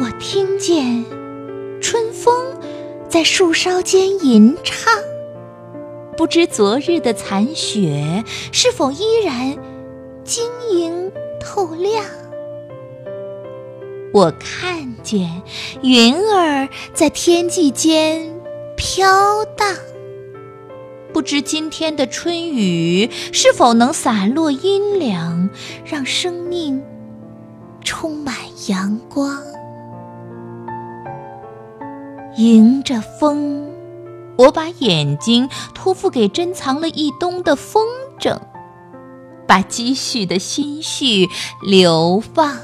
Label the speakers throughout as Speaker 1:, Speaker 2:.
Speaker 1: 我听见春风在树梢间吟唱，不知昨日的残雪是否依然晶莹透亮。我看见云儿在天际间飘荡，不知今天的春雨是否能洒落阴凉，让生命充满阳光。迎着风，我把眼睛托付给珍藏了一冬的风筝，把积蓄的心绪流放。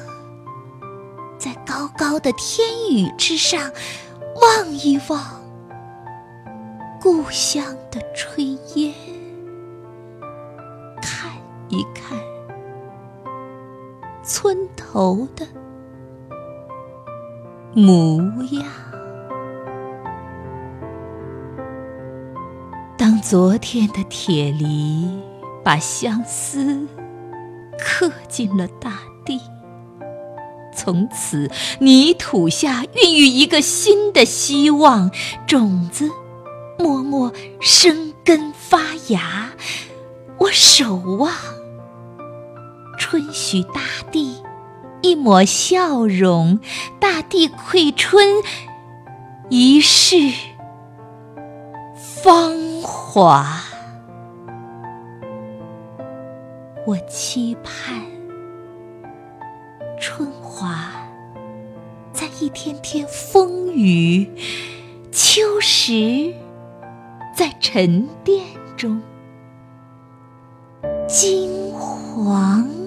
Speaker 1: 在高高的天宇之上，望一望故乡的炊烟，看一看村头的模样。当昨天的铁犁把相思刻进了大地。从此，泥土下孕育一个新的希望，种子默默生根发芽。我守望，春许大地一抹笑容，大地馈春一世华。我期盼春。华在一天天风雨，秋实在沉淀中金黄。